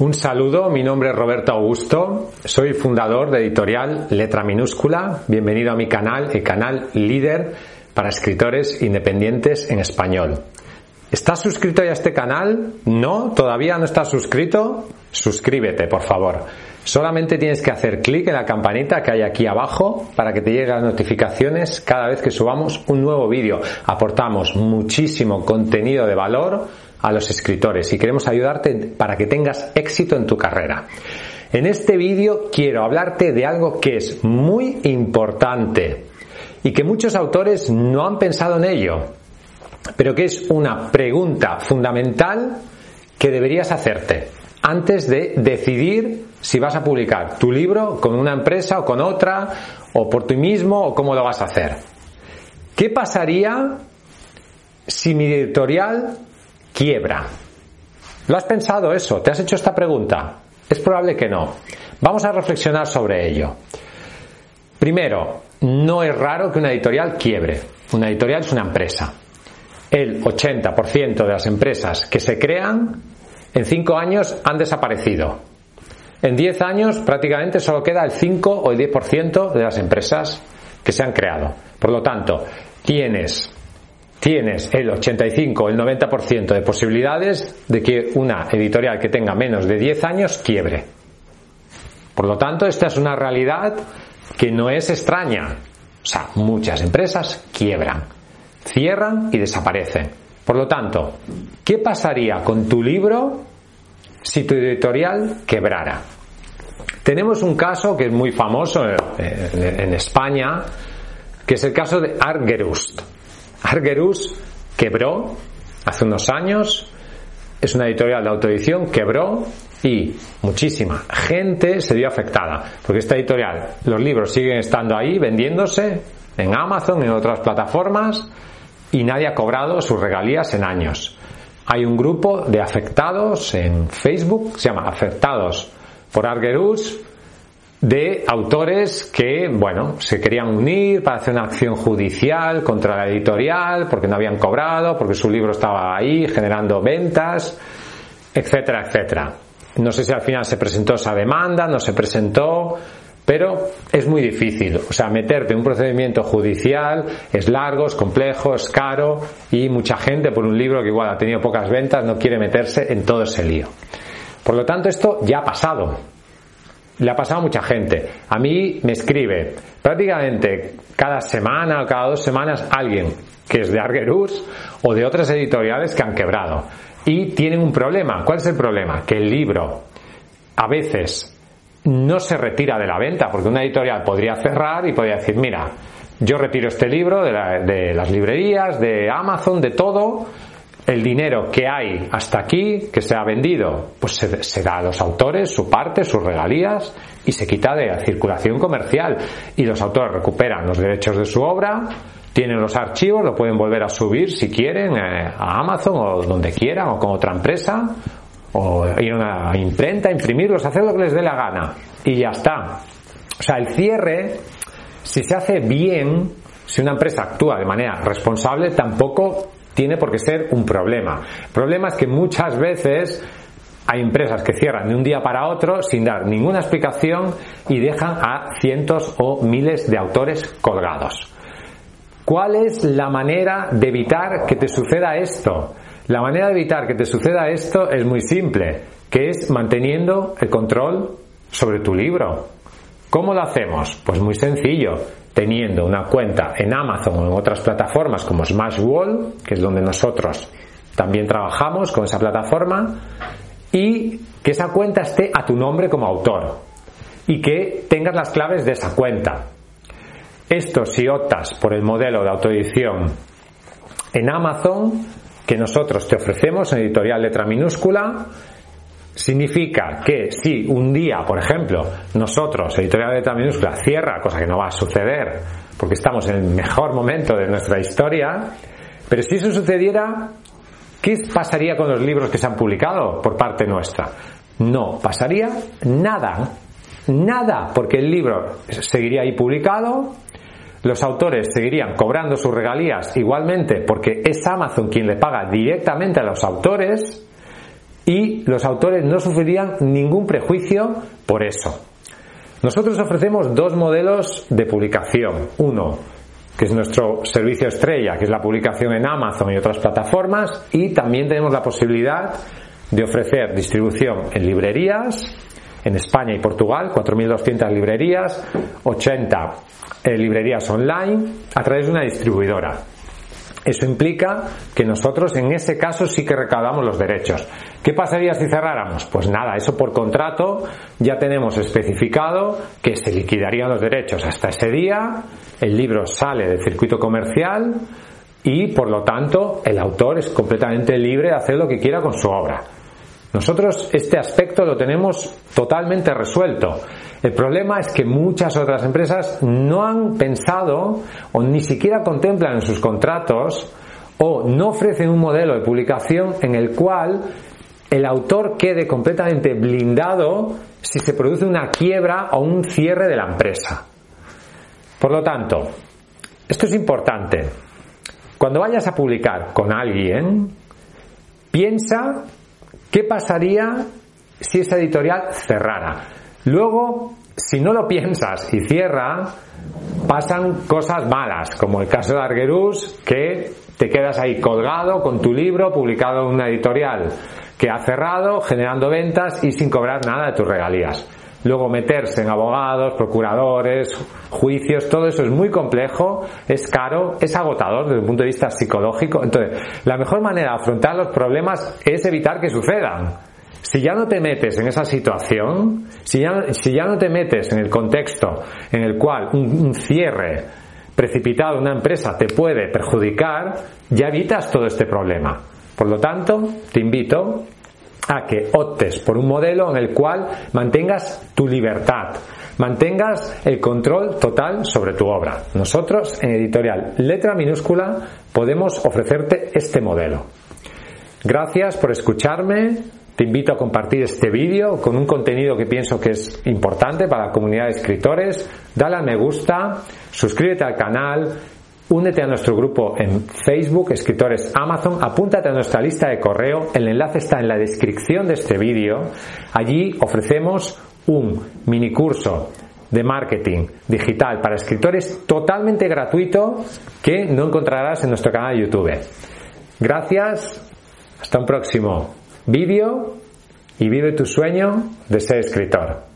Un saludo, mi nombre es Roberto Augusto, soy fundador de editorial Letra Minúscula. Bienvenido a mi canal, el canal líder para escritores independientes en español. ¿Estás suscrito ya a este canal? ¿No? ¿Todavía no estás suscrito? Suscríbete, por favor. Solamente tienes que hacer clic en la campanita que hay aquí abajo para que te lleguen las notificaciones cada vez que subamos un nuevo vídeo. Aportamos muchísimo contenido de valor a los escritores y queremos ayudarte para que tengas éxito en tu carrera. En este vídeo quiero hablarte de algo que es muy importante y que muchos autores no han pensado en ello, pero que es una pregunta fundamental que deberías hacerte antes de decidir si vas a publicar tu libro con una empresa o con otra, o por ti mismo, o cómo lo vas a hacer. ¿Qué pasaría si mi editorial quiebra. ¿Lo has pensado eso? ¿Te has hecho esta pregunta? Es probable que no. Vamos a reflexionar sobre ello. Primero, no es raro que una editorial quiebre. Una editorial es una empresa. El 80% de las empresas que se crean en 5 años han desaparecido. En 10 años prácticamente solo queda el 5 o el 10% de las empresas que se han creado. Por lo tanto, tienes tienes el 85 o el 90% de posibilidades de que una editorial que tenga menos de 10 años quiebre. Por lo tanto, esta es una realidad que no es extraña. O sea, muchas empresas quiebran, cierran y desaparecen. Por lo tanto, ¿qué pasaría con tu libro si tu editorial quebrara? Tenemos un caso que es muy famoso en España, que es el caso de Argerust. Argerus quebró hace unos años, es una editorial de autoedición, quebró y muchísima gente se vio afectada, porque esta editorial, los libros siguen estando ahí vendiéndose en Amazon, en otras plataformas, y nadie ha cobrado sus regalías en años. Hay un grupo de afectados en Facebook, se llama Afectados por Argerus, de autores que, bueno, se querían unir para hacer una acción judicial contra la editorial porque no habían cobrado, porque su libro estaba ahí generando ventas, etcétera, etcétera. No sé si al final se presentó esa demanda, no se presentó, pero es muy difícil. O sea, meterte en un procedimiento judicial es largo, es complejo, es caro y mucha gente por un libro que igual ha tenido pocas ventas no quiere meterse en todo ese lío. Por lo tanto, esto ya ha pasado le ha pasado a mucha gente. A mí me escribe prácticamente cada semana o cada dos semanas alguien que es de Argerus o de otras editoriales que han quebrado y tienen un problema. ¿Cuál es el problema? Que el libro a veces no se retira de la venta porque una editorial podría cerrar y podría decir, mira, yo retiro este libro de, de las librerías, de Amazon, de todo, el dinero que hay hasta aquí, que se ha vendido, pues se, da a los autores su parte, sus regalías, y se quita de la circulación comercial. Y los autores recuperan los derechos de su obra, tienen los archivos, lo pueden volver a subir si quieren eh, a Amazon o donde quieran, o con otra empresa, o ir a una imprenta, imprimirlos, hacer lo que les dé la gana. Y ya está. O sea, el cierre, si se hace bien, si una empresa actúa de manera responsable, tampoco tiene por qué ser un problema. El problema es que muchas veces hay empresas que cierran de un día para otro sin dar ninguna explicación y dejan a cientos o miles de autores colgados. ¿Cuál es la manera de evitar que te suceda esto? La manera de evitar que te suceda esto es muy simple, que es manteniendo el control sobre tu libro. ¿Cómo lo hacemos? Pues muy sencillo teniendo una cuenta en Amazon o en otras plataformas como Smashwall, que es donde nosotros también trabajamos con esa plataforma, y que esa cuenta esté a tu nombre como autor y que tengas las claves de esa cuenta. Esto si optas por el modelo de autoedición en Amazon que nosotros te ofrecemos en editorial letra minúscula, Significa que si un día, por ejemplo, nosotros, editorial letra minúscula, cierra, cosa que no va a suceder, porque estamos en el mejor momento de nuestra historia, pero si eso sucediera, ¿qué pasaría con los libros que se han publicado por parte nuestra? No pasaría nada, nada, porque el libro seguiría ahí publicado, los autores seguirían cobrando sus regalías igualmente, porque es Amazon quien le paga directamente a los autores, y los autores no sufrirían ningún prejuicio por eso. Nosotros ofrecemos dos modelos de publicación. Uno, que es nuestro servicio estrella, que es la publicación en Amazon y otras plataformas, y también tenemos la posibilidad de ofrecer distribución en librerías, en España y Portugal, 4.200 librerías, 80 eh, librerías online, a través de una distribuidora. Eso implica que nosotros en ese caso sí que recaudamos los derechos. ¿Qué pasaría si cerráramos? Pues nada, eso por contrato ya tenemos especificado que se liquidarían los derechos hasta ese día, el libro sale del circuito comercial y por lo tanto el autor es completamente libre de hacer lo que quiera con su obra. Nosotros este aspecto lo tenemos totalmente resuelto. El problema es que muchas otras empresas no han pensado o ni siquiera contemplan en sus contratos o no ofrecen un modelo de publicación en el cual el autor quede completamente blindado si se produce una quiebra o un cierre de la empresa. Por lo tanto, esto es importante. Cuando vayas a publicar con alguien, piensa qué pasaría si esa editorial cerrara. Luego, si no lo piensas y cierra, pasan cosas malas, como el caso de Arguerus, que te quedas ahí colgado con tu libro publicado en una editorial que ha cerrado, generando ventas y sin cobrar nada de tus regalías. Luego meterse en abogados, procuradores, juicios, todo eso es muy complejo, es caro, es agotador desde un punto de vista psicológico. Entonces, la mejor manera de afrontar los problemas es evitar que sucedan. Si ya no te metes en esa situación, si ya, si ya no te metes en el contexto en el cual un, cierre precipitado de una empresa te puede perjudicar, ya evitas todo este problema. Por lo tanto, te invito a que optes por un modelo en el cual mantengas tu libertad, mantengas el control total sobre tu obra. Nosotros en editorial Letra Minúscula podemos ofrecerte este modelo. Gracias por escucharme. Te invito a compartir este vídeo con un contenido que pienso que es importante para la comunidad de escritores. Dale a me gusta, suscríbete al canal, únete a nuestro grupo en Facebook, Escritores Amazon, apúntate a nuestra lista de correo, el enlace está en la descripción de este vídeo. Allí ofrecemos un mini curso de marketing digital para escritores totalmente gratuito que no encontrarás en nuestro canal de YouTube. Gracias, hasta un próximo vídeo y vive tu sueño de ser escritor.